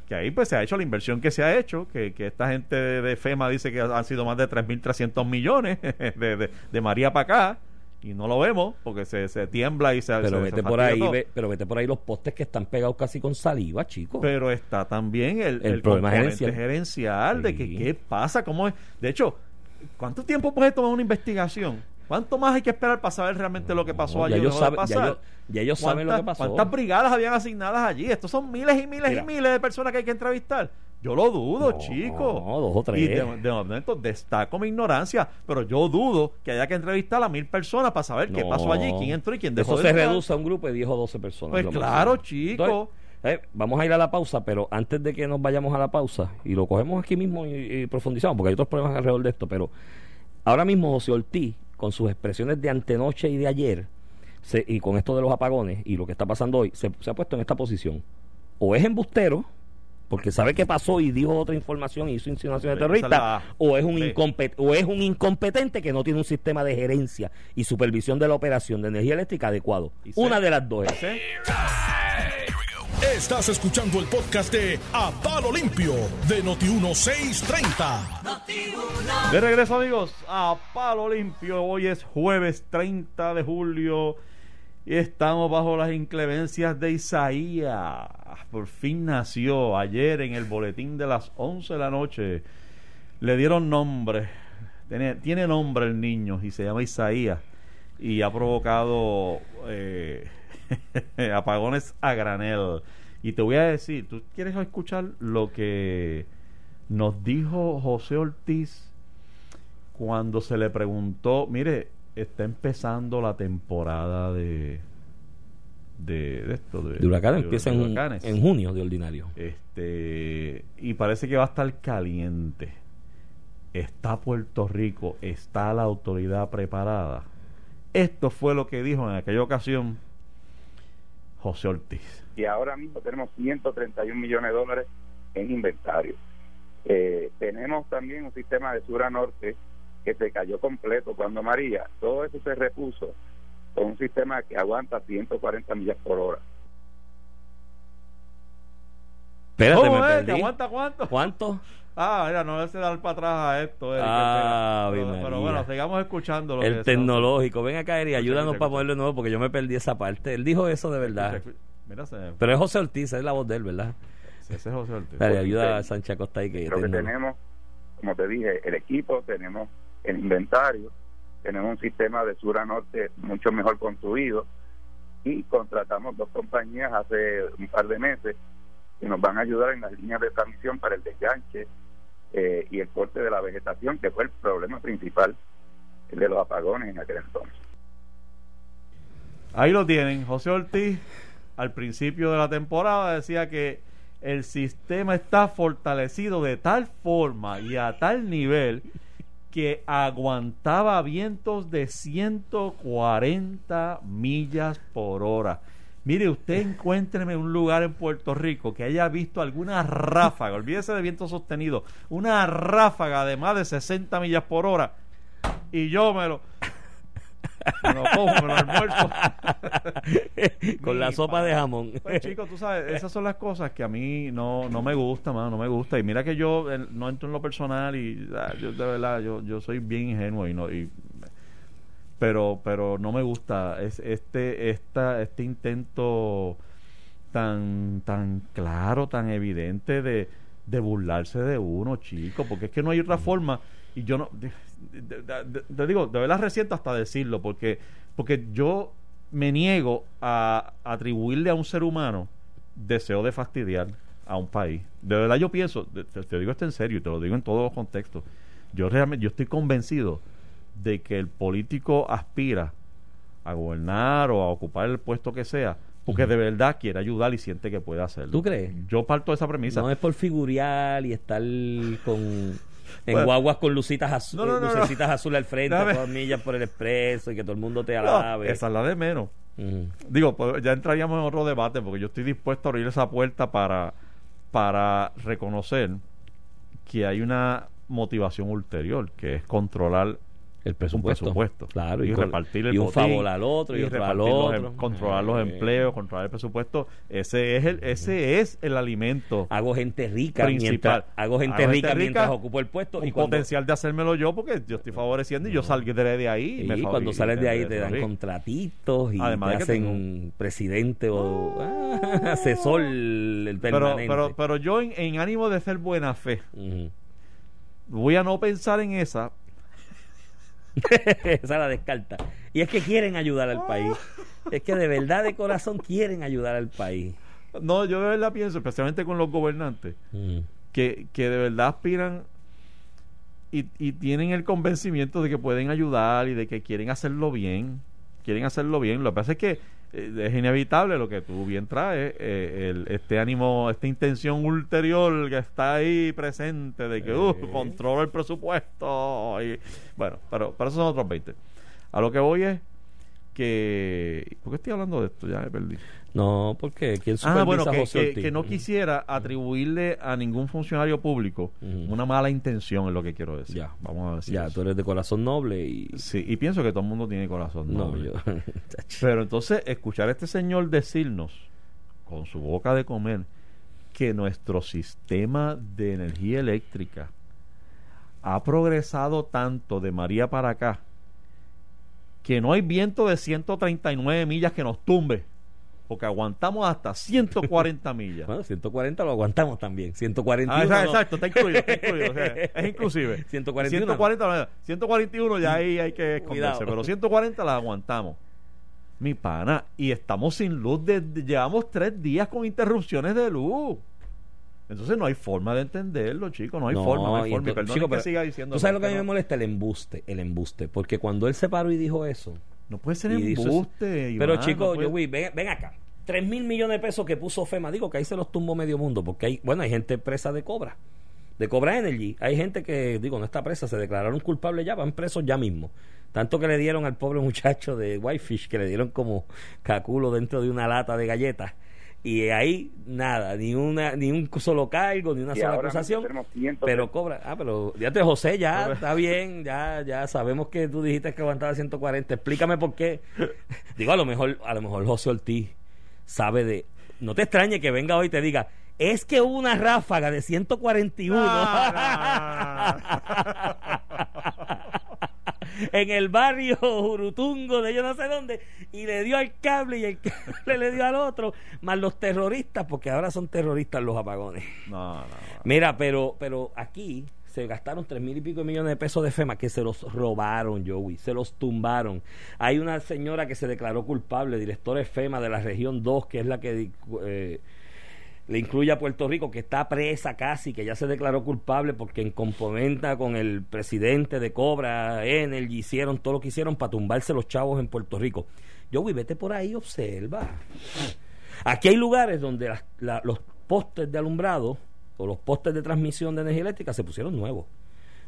que ahí pues se ha hecho la inversión que se ha hecho, que, que esta gente de, de FEMA dice que han sido más de 3.300 millones de, de, de María para acá, y no lo vemos porque se, se tiembla y se Pero se- vete se por ahí, ve- pero vete por ahí los postes que están pegados casi con saliva, chicos. Pero está también el, El el problema gerencial. gerencial, de que qué pasa, cómo es. De hecho, ¿cuánto tiempo puede tomar una investigación? ¿Cuánto más hay que esperar para saber realmente lo que pasó No, allí? ya ellos saben- ya ellos- ya ellos saben lo que ¿Cuántas- pasó. ¿Cuántas brigadas habían asignadas allí? Estos son miles y miles Mira. y miles de personas que hay que entrevistar. Yo lo dudo, No, chico. dos o tres. Y de, de momento destaco mi ignorancia, pero yo dudo que haya que entrevistar a mil personas para saber qué No. pasó allí, quién entró y quién dejó Eso de se entrar. reduce a un grupo de 10 o 12 personas. Pues claro, máximo. chico. Entonces, Eh, vamos a ir a la pausa, pero antes de que nos vayamos a la pausa, y lo cogemos aquí mismo y, y profundizamos, porque hay otros problemas alrededor de esto, pero ahora mismo José Ortiz, con sus expresiones de antenoche y de ayer, se- y con esto de los apagones y lo que está pasando hoy, se, se ha puesto en esta posición. O es embustero, porque sabe qué pasó y dijo otra información y hizo insinuaciones terroristas, o es un Sí. incompet- o es un incompetente que no tiene un sistema de gerencia y supervisión de la operación de energía eléctrica adecuado. Una de las dos. es. Estás escuchando el podcast de A Palo Limpio de Noti1630. De regreso amigos a Palo Limpio, hoy es jueves 30 de julio y estamos bajo las inclemencias de Isaías. Por fin nació ayer en el boletín de las 11 de la noche. Le dieron nombre, tiene, tiene nombre el niño y se llama Isaías y ha provocado eh, apagones a granel. Y te voy a decir, ¿tú quieres escuchar lo que nos dijo José Ortiz cuando se le preguntó, mire, está empezando la temporada de de, de esto de, De huracanes de- empieza en, huracanes. en junio de ordinario. Este, y parece que va a estar caliente. Está Puerto Rico, está la autoridad preparada. Esto fue lo que dijo en aquella ocasión José Ortiz. Y ahora mismo tenemos 131 millones de dólares en inventario. Eh, tenemos también un sistema de sur a norte que se cayó completo cuando María. Todo eso se repuso con un sistema que aguanta 140 millas por hora. Espérate, ¿Cómo me es? perdí. ¿Que aguanta cuánto? ¿Cuánto? Ah, mira, no se dar para atrás a esto. Erika, Ah, pero, pero bueno, sigamos escuchando lo que El decía tecnológico. Ven acá, Eri, ayúdanos escucha, para escucha. ponerlo de nuevo porque yo me perdí esa parte. Él dijo eso de verdad. Escucha, escucha. Mira, se- Pero es José Ortiz, es la voz de él, ¿verdad? ese es José Ortiz. Dale, ayuda a sí. Sánchez Acosta ahí que Creo que tenemos, como te dije, el equipo, tenemos el inventario, tenemos un sistema de sur a norte mucho mejor construido y contratamos dos compañías hace un par de meses que nos van a ayudar en las líneas de transmisión para el desganche eh, y el corte de la vegetación, que fue el problema principal de los apagones en aquel entonces. Ahí lo tienen. José Ortiz, al principio de la temporada, decía que el sistema está fortalecido de tal forma y a tal nivel que aguantaba vientos de 140 millas por hora. Mire, usted encuéntreme un lugar en Puerto Rico que haya visto alguna ráfaga, olvídese de viento sostenido, una ráfaga de más de 60 millas por hora y yo me lo, me lo como, me lo almuerzo. Con la sopa de jamón. Pues chicos, tú sabes, esas son las cosas que a mí no, no me gusta, mano, no me gusta. Y mira que yo eh, no entro en lo personal y ah, yo de verdad, yo, yo soy bien ingenuo y no y pero pero no me gusta es este esta este intento tan tan claro, tan evidente de, de burlarse de uno, chico, porque es que no hay otra forma y yo no te digo, de verdad resiento hasta decirlo porque porque yo me niego a atribuirle a un ser humano deseo de fastidiar a un país. De verdad yo pienso, te, digo esto en serio y te lo digo en todos los contextos. Yo realmente yo estoy convencido de que el político aspira a gobernar o a ocupar el puesto que sea porque de verdad quiere ayudar y siente que puede hacerlo. ¿Tú crees? Yo parto de esa premisa. No es por figurial y estar con en Bueno. guaguas con lucitas azu- No, no, no, no. lucecitas azules al frente, a todas millas por el expreso y que todo el mundo te alabe. esa es la de menos. Digo, pues ya entraríamos en otro debate porque yo estoy dispuesto a abrir esa puerta para, para reconocer que hay una motivación ulterior, que es controlar El presupuesto. presupuesto. Claro, Y con- repartir el y un botín, favor al otro y, otro al repartir los otro. em- controlar los Eh, empleos, controlar el presupuesto. Ese es el, ese es el alimento. Hago gente rica Principal. mientras hago gente Hago rica gente mientras rica ocupo el puesto y cuando, potencial de hacérmelo yo porque yo estoy favoreciendo y yo saldré de ahí. y me cuando y sales de ahí te dan contratitos y Además te hacen un presidente o ah, asesor el Pero, permanente. pero, pero yo en, en ánimo de ser buena fe, voy a no pensar en esa Esa la descarta. Y es que quieren ayudar al país. Es que de verdad, de corazón, quieren ayudar al país. No, yo de verdad pienso, especialmente con los gobernantes, Mm. que, que de verdad aspiran y, y tienen el convencimiento de que pueden ayudar y de que quieren hacerlo bien. Quieren hacerlo bien. Lo que pasa es que es inevitable lo que tú bien traes, eh, el, este ánimo, esta intención ulterior que está ahí presente de que uh, Sí. controla el presupuesto. Y, bueno, pero, pero esos son otros 20. A lo que voy es que... ¿Por qué estoy hablando de esto? Ya me perdí. No, porque ¿quién Ah, supervisa a que, José que- Ortiz? que no quisiera atribuirle a ningún funcionario público una mala intención, es lo que quiero decir. Ya. Vamos a decir Ya, eso. tú eres de corazón noble y... Sí, y pienso que todo el mundo tiene corazón. No, noble. yo... Pero entonces, escuchar a este señor decirnos, con su boca de comer, que nuestro sistema de energía eléctrica ha progresado tanto de María para acá, que no hay viento de 139 millas que nos tumbe, porque aguantamos hasta 140 millas. Bueno, 140 lo aguantamos también. 141 Ah, exacto, no. exacto, está incluido, está incluido, o sea, es inclusive. 141 no. 140, 141 ya ahí hay que esconderse, pero 140 la aguantamos. Mi pana, y estamos sin luz, desde, llevamos tres días con interrupciones de luz. Entonces no hay forma de entenderlo, chicos, no hay forma, no hay forma. Entonces- chico, que pero siga diciendo ¿Tú sabes lo que a mí me molesta? El embuste, el embuste. Porque cuando él se paró y dijo eso... No puede ser y embuste, Pero chicos, no puede- yo vi, ven, ven acá. 3 mil millones de pesos que puso FEMA. Digo que ahí se los tumbó medio mundo. Porque hay, bueno, hay gente presa de Cobra. De Cobra Energy. Hay gente que, digo, no está presa. Se declararon culpables ya. Van presos ya mismo. Tanto que le dieron al pobre muchacho de Whitefish. Que le dieron como caculo dentro de una lata de galletas. Y ahí nada. Ni una ni un solo cargo. Ni una Y sola acusación. tenemos 100 Pero cobra. Ah, pero fíjate, José, ya está bien. Ya ya sabemos que tú dijiste que aguantaba 140. Explícame por qué. Digo, a lo mejor, a lo mejor José Ortiz sabe de. No te extrañe que venga hoy y te diga. Es que hubo una ráfaga de 141 en el barrio Jurutungo de yo no sé dónde y le dio al cable y el cable le dio al otro más los terroristas porque ahora son terroristas los apagones No, no, no. Mira, pero, pero aquí se gastaron tres mil y pico de millones de pesos de FEMA que se los robaron, Joey, se los tumbaron. Hay una señora que se declaró culpable, directora de FEMA de la región 2, que es la que eh, le incluye a Puerto Rico, que está presa casi, que ya se declaró culpable porque en componenta con el presidente de Cobra, Energy, hicieron todo lo que hicieron para tumbarse los chavos en Puerto Rico. Joey, vete por ahí, observa. Aquí hay lugares donde la- los postes de alumbrado o los postes de transmisión de energía eléctrica se pusieron nuevos.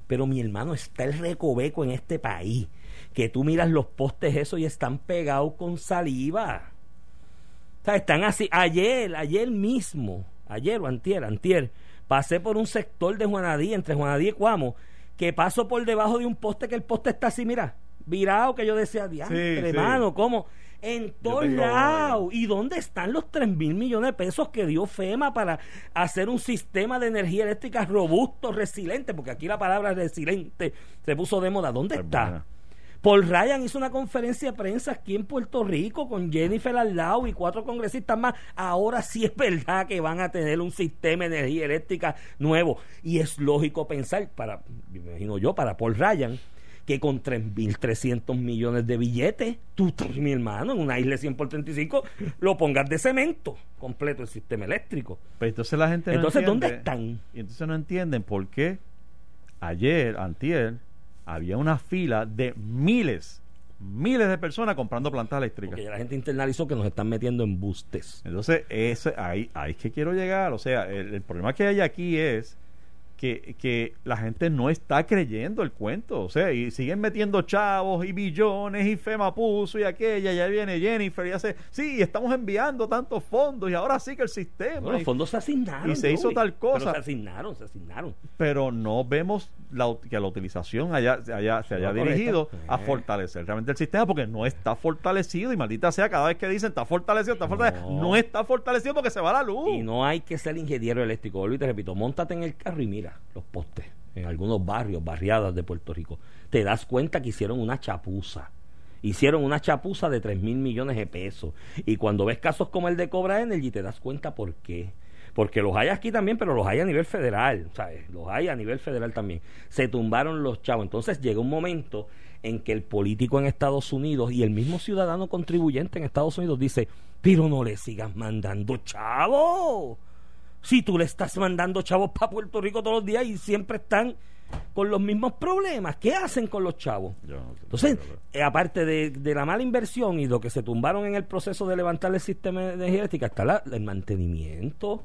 Pero mi hermano, está el recoveco en este país. Que tú miras los postes esos y están pegados con saliva. O sea, están así. Ayer, ayer mismo, ayer o antier, antier, pasé por un sector de Juanadí, entre Juanadí y Cuamo, que paso por debajo de un poste que el poste está así, mira, virado, que yo decía, diantre, sí. hermano, ¿cómo? En todos lados. ¿Y dónde están los 3 mil millones de pesos que dio FEMA para hacer un sistema de energía eléctrica robusto, resiliente? Porque aquí la palabra resiliente se puso de moda. ¿Dónde Es está? buena. Paul Ryan hizo una conferencia de prensa aquí en Puerto Rico con Jennifer al lado y cuatro congresistas más. Ahora sí es verdad que van a tener un sistema de energía eléctrica nuevo. Y es lógico pensar, para, me imagino yo, para Paul Ryan, que con 3.300 millones de billetes, tú, mi hermano, en una isla de 100 por 35, lo pongas de cemento completo el sistema eléctrico. Pero entonces la gente no Entonces, ¿dónde están? Y entonces no entienden por qué ayer, antier, había una fila de miles, miles de personas comprando plantas eléctricas. Porque ya la gente internalizó que nos están metiendo en bustes. Entonces, ese, ahí, ahí es que quiero llegar. O sea, el, el problema que hay aquí es que, que la gente no está creyendo el cuento. O sea, y siguen metiendo chavos y billones y FEMA puso y aquella, ya viene Jennifer y hace, sí, estamos enviando tantos fondos y ahora sí que el sistema. Bueno, los fondos se asignaron. y se hizo tal cosa. Pero se asignaron, se asignaron. pero no vemos la, que la utilización haya, se haya, se dirigido a Eh. fortalecer realmente el sistema porque no está fortalecido y maldita sea cada vez que dicen está fortalecido, está fortalecido, no, No. está fortalecido porque se va la luz. Y no hay que ser ingeniero eléctrico. Y te repito, montate en el carro y mira los postes en algunos barrios, barriadas de Puerto Rico. Te das cuenta que hicieron una chapuza. Hicieron una chapuza de 3 mil millones de pesos. Y cuando ves casos como el de Cobra Energy, te das cuenta por qué. Porque los hay aquí también, pero los hay a nivel federal. Los hay a nivel federal también. Se tumbaron los chavos. Entonces llega un momento en que el político en Estados Unidos y el mismo ciudadano contribuyente en Estados Unidos dice, pero no le sigas mandando chavos. Si tú le estás mandando chavos para Puerto Rico todos los días y siempre están con los mismos problemas. ¿Qué hacen con los chavos? No. Entonces, eh, aparte de, de la mala inversión y lo que se tumbaron en el proceso de levantar el sistema de energía eléctrica, está la- el mantenimiento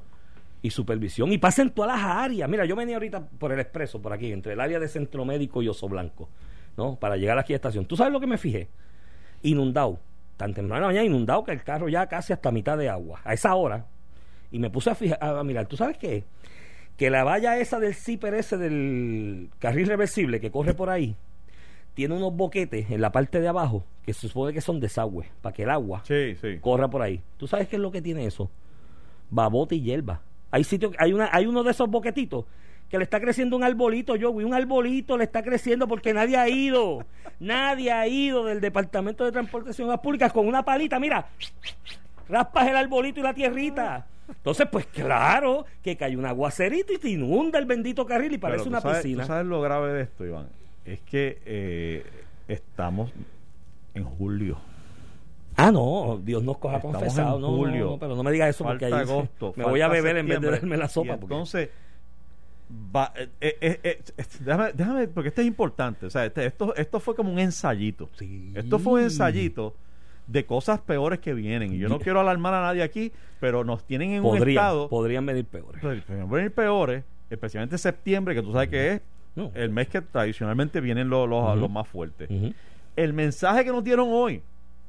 y supervisión. Y pasa en todas las áreas. Mira, yo venía ahorita por el expreso, por aquí, entre el área de Centro Médico y Oso Blanco, ¿no? Para llegar aquí a la estación. ¿Tú sabes lo que me fijé? Inundado. Tan temprano en la mañana, inundado que el carro ya casi hasta mitad de agua. A esa hora. Y me puse a, fijar, a mirar, ¿tú sabes qué? Que la valla esa del zipper ese del carril reversible que corre por ahí, tiene unos boquetes en la parte de abajo que se supone que son desagües para que el agua Sí, sí. corra por ahí. ¿Tú sabes qué es lo que tiene eso? Babote y hierba. Hay sitios, hay una, hay uno de esos boquetitos que le está creciendo un arbolito, yo un arbolito le está creciendo porque nadie ha ido, nadie ha ido del Departamento de Transportación Públicas con una palita, mira, raspas el arbolito y la tierrita. Entonces, pues claro, que cae un aguacerito y te inunda el bendito carril y parece una sabes- piscina. ¿Tú sabes lo grave de esto, Iván? Es que eh, estamos en julio. Ah, no, Dios nos coja Estamos confesado. en No, julio. no, pero no me digas eso porque ahí agosto. me voy a beber en vez de darme la sopa. Porque- entonces, va- eh, eh, eh, eh, eh, déjame, déjame, porque esto es importante. O sea, este- esto, esto fue como un ensayito. Sí. Esto fue un ensayito de cosas peores que vienen. Y yo no quiero alarmar a nadie aquí, pero nos tienen en un podrían, estado. podrían venir peores. Pueden venir peores, especialmente septiembre, que tú sabes que es No. el mes que tradicionalmente vienen los, los, más fuertes. El mensaje que nos dieron hoy,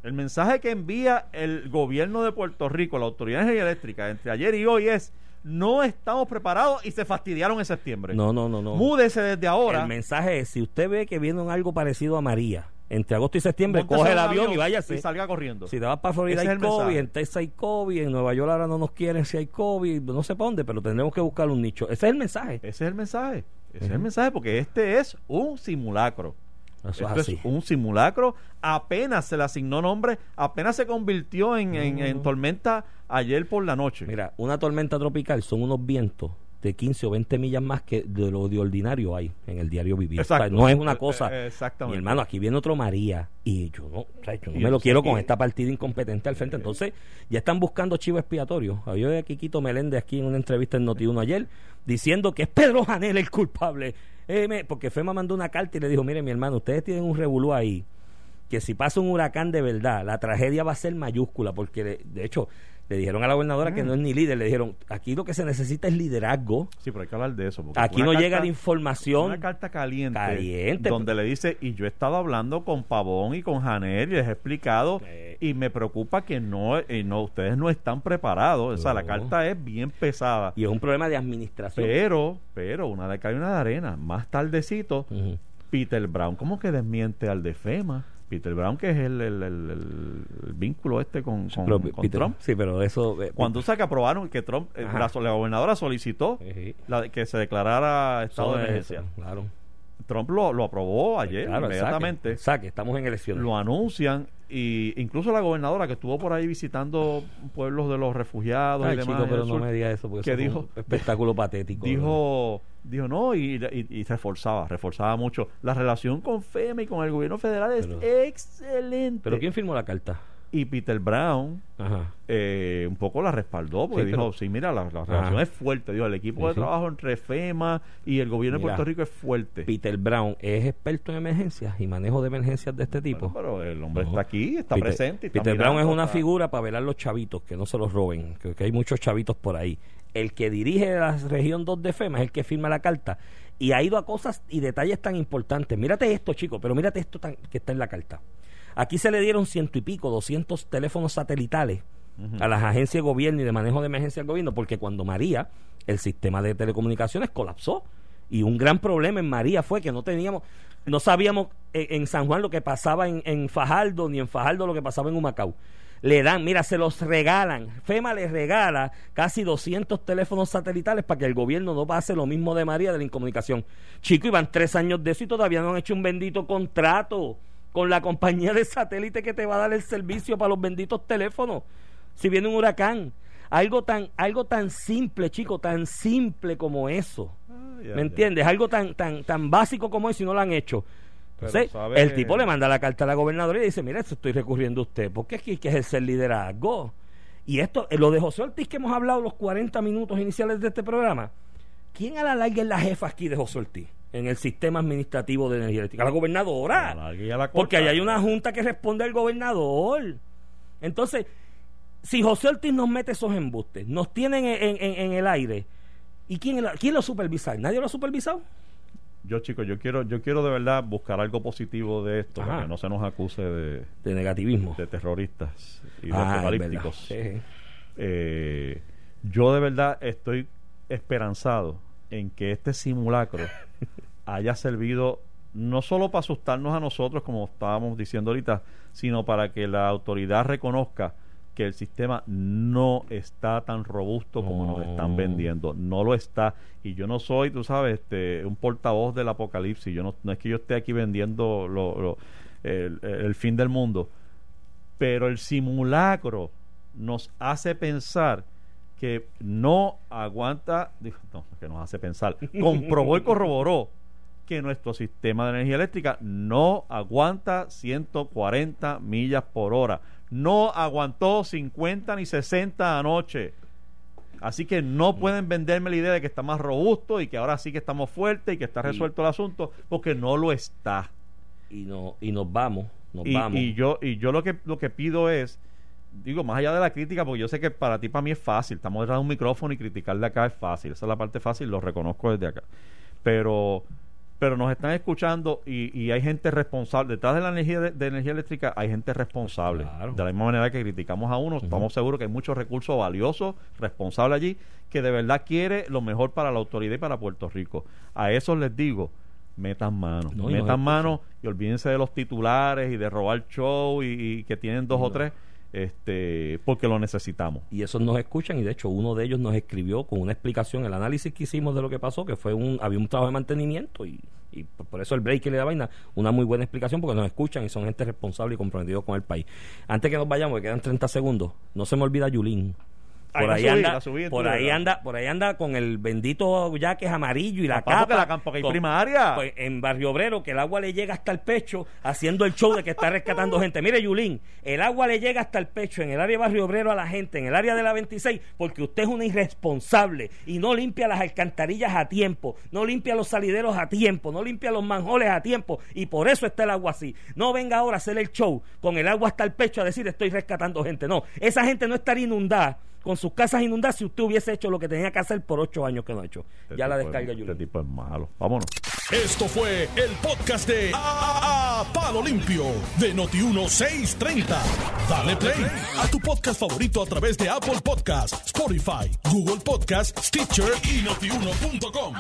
el mensaje que envía el gobierno de Puerto Rico, la Autoridad de Energía Eléctrica, entre ayer y hoy es, no estamos preparados y se fastidiaron en septiembre. No, no, no, no. Múdese desde ahora. El mensaje es, si usted ve que viene algo parecido a María, entre agosto y septiembre, móntese coge el avión y váyase. Y salga corriendo. Si te vas para Florida Ese hay COVID, mensaje. en Texas hay COVID, en Nueva York ahora no nos quieren si hay COVID, no sé dónde, pero tendremos que buscar un nicho. Ese es el mensaje. Ese es el mensaje. Ese es el mensaje porque este es un simulacro. Eso es Esto así. es un simulacro. Apenas se le asignó nombre, apenas se convirtió en, en- en tormenta ayer por la noche. Mira, una tormenta tropical son unos vientos de 15 o 20 millas más que de lo de ordinario hay en el diario vivir. Exacto. O sea, no es una Eh, cosa. eh, exactamente. Mi hermano, aquí viene otro María y yo no, o sea, yo no Y me lo quiero con esta partida incompetente al frente. Entonces, ya están buscando chivo expiatorio. Había de Quiquito Meléndez aquí en una entrevista en Noti1 ayer diciendo que es Pedro Janel el culpable. Eh, me- porque FEMA mandó una carta y le dijo, mire mi hermano, ustedes tienen un revolú ahí que si pasa un huracán de verdad, la tragedia va a ser mayúscula, porque de hecho le dijeron a la gobernadora Mm. que no es ni líder, le dijeron, aquí lo que se necesita es liderazgo, Sí, pero hay que hablar de eso. porque aquí no llega la información. Una carta caliente, Caliente. donde le dice, y yo he estado hablando con Pavón y con Janel y les he explicado, y me preocupa que no, eh, no ustedes no están preparados. O sea, la carta es bien pesada. Y es un problema de administración. Pero, pero, una de cal y una de arena. Más tardecito. Peter Brown, ¿cómo que desmiente al de FEMA? Peter Brown, que es el, el- el- vínculo este con, con- Pero, con Peter, Trump. Sí, pero eso... eh, Cuando sabe que aprobaron que Trump, eh, la, la gobernadora solicitó Sí, sí. la- que se declarara estado de es, emergencia. Claro. Trump lo, lo aprobó ayer Claro, inmediatamente. saque, estamos en elecciones. Lo anuncian y incluso la gobernadora que estuvo por ahí visitando pueblos de los refugiados Ay, y demás. chico, pero no me diga eso, porque que dijo- un espectáculo patético. dijo, dijo no y, y, y reforzaba, reforzaba mucho. La relación con FEMA y con el gobierno federal es Pero- excelente. ¿Pero quién firmó la carta? Y Peter Brown Ajá. eh, un poco la respaldó porque Sí, dijo, pero- sí, mira, la, la relación Ajá. es fuerte. Dijo, el equipo Sí, de trabajo entre FEMA y el gobierno Mira, de Puerto Rico es fuerte. Peter Brown es experto en emergencias y manejo de emergencias de este tipo. Bueno, pero el hombre No. está aquí, está Peter, presente. está Peter Brown es una está- figura para velar los chavitos, que no se los roben, que, que hay muchos chavitos por ahí. El que dirige la región 2 de FEMA es el que firma la carta y ha ido a cosas y detalles tan importantes. Mírate esto, chicos, pero mírate esto tan- que está en la carta. Aquí se le dieron ciento y pico, 200 teléfonos satelitales a las agencias de gobierno y de manejo de emergencia del gobierno, porque cuando María, el sistema de telecomunicaciones colapsó. Y un gran problema en María fue que no teníamos, no sabíamos en, en San Juan lo que pasaba en, en Fajardo, ni en Fajardo lo que pasaba en Humacao. Le dan, mira, se los regalan. FEMA les regala casi 200 teléfonos satelitales para que el gobierno no pase lo mismo de María de la incomunicación. Chico, iban tres años de eso y todavía no han hecho un bendito contrato con la compañía de satélite que te va a dar el servicio para los benditos teléfonos. Si viene un huracán. Algo tan, algo tan simple, chico, tan simple como eso. Ay, ¿Me entiendes? Algo tan, tan, tan básico como eso y no lo han hecho. Entonces, el tipo le manda la carta a la gobernadora y dice, mira, esto estoy recurriendo a usted, porque aquí hay que ejercer liderazgo. Y esto, eh, lo de José Ortiz que hemos hablado los 40 minutos iniciales de este programa, ¿quién a la larga es la jefa aquí de José Ortiz? En el sistema administrativo de energía eléctrica. La gobernadora. A la la corta. Porque ahí hay una junta que responde al gobernador. Entonces, si José Ortiz nos mete esos embustes, nos tienen en, en- en el aire, ¿y quién, quién lo supervisa? ¿Nadie lo ha supervisado? Yo, chicos, yo quiero, yo quiero de verdad buscar algo positivo de esto, para que no se nos acuse de, De negativismo. de terroristas y de Ah, apocalípticos. Sí. Eh, yo de verdad estoy esperanzado en que este simulacro haya servido no solo para asustarnos a nosotros, como estábamos diciendo ahorita, sino para que la autoridad reconozca que el sistema no está tan robusto como nos están No. vendiendo. No lo está. Y yo no soy, tú sabes, este, un portavoz del apocalipsis. Yo no, no es que yo esté aquí vendiendo lo- lo- el, el fin del mundo. Pero el simulacro nos hace pensar que no aguanta, digo, no, que nos hace pensar, comprobó y corroboró que nuestro sistema de energía eléctrica no aguanta 140 millas por hora. No aguantó 50 ni 60 anoche. Así que no pueden venderme la idea de que está más robusto y que ahora sí que estamos fuertes y que está resuelto el asunto, porque no lo está. Y, no, y nos vamos, nos Y, vamos. y yo y yo lo que lo que pido es digo más allá de la crítica porque yo sé que para ti para mí es fácil estamos detrás de un micrófono y criticarle acá es fácil esa es la parte fácil lo reconozco desde acá pero pero nos están escuchando y, y hay gente responsable detrás de la energía de, de energía eléctrica hay gente responsable Claro. de la misma manera que criticamos a uno estamos seguros que hay muchos recursos valiosos responsables allí que de verdad quiere lo mejor para la autoridad y para Puerto Rico a esos les digo metan mano No, metan escuchan. mano y olvídense de los titulares y de robar show y, y que tienen dos o No. tres este porque lo necesitamos. Y esos nos escuchan y de hecho uno de ellos nos escribió con una explicación el análisis que hicimos de lo que pasó que fue un había un trabajo de mantenimiento y, y por eso el break y la vaina una muy buena explicación porque nos escuchan y son gente responsable y comprometidos con el país. Antes que nos vayamos que quedan 30 segundos no se me olvida Yulín por ahí subí, anda subí por ahí ¿verdad? anda por ahí anda con el bendito ya que es amarillo y la Papá, porque capa la porque hay con- primaria. pues, en Barrio Obrero que el agua le llega hasta el pecho haciendo el show de que está rescatando gente. Mire, Yulín, el agua le llega hasta el pecho en el área de Barrio Obrero a la gente, en el área de la 26, porque usted es una irresponsable y no limpia las alcantarillas a tiempo, no limpia los salideros a tiempo, no limpia los manjoles a tiempo y por eso está el agua así. No venga ahora a hacer el show con el agua hasta el pecho a decir estoy rescatando gente. No, esa gente no estaría inundada con sus casas inundadas si usted hubiese hecho lo que tenía que hacer por ocho años que no ha hecho. Este ya la tipo es- descarga, este tipo es malo vámonos Esto fue el podcast de A, A- Palo Limpio de Noti1630. Dale play a tu podcast favorito a través de Apple Podcasts, Spotify, Google Podcasts, Stitcher y notiuno.com.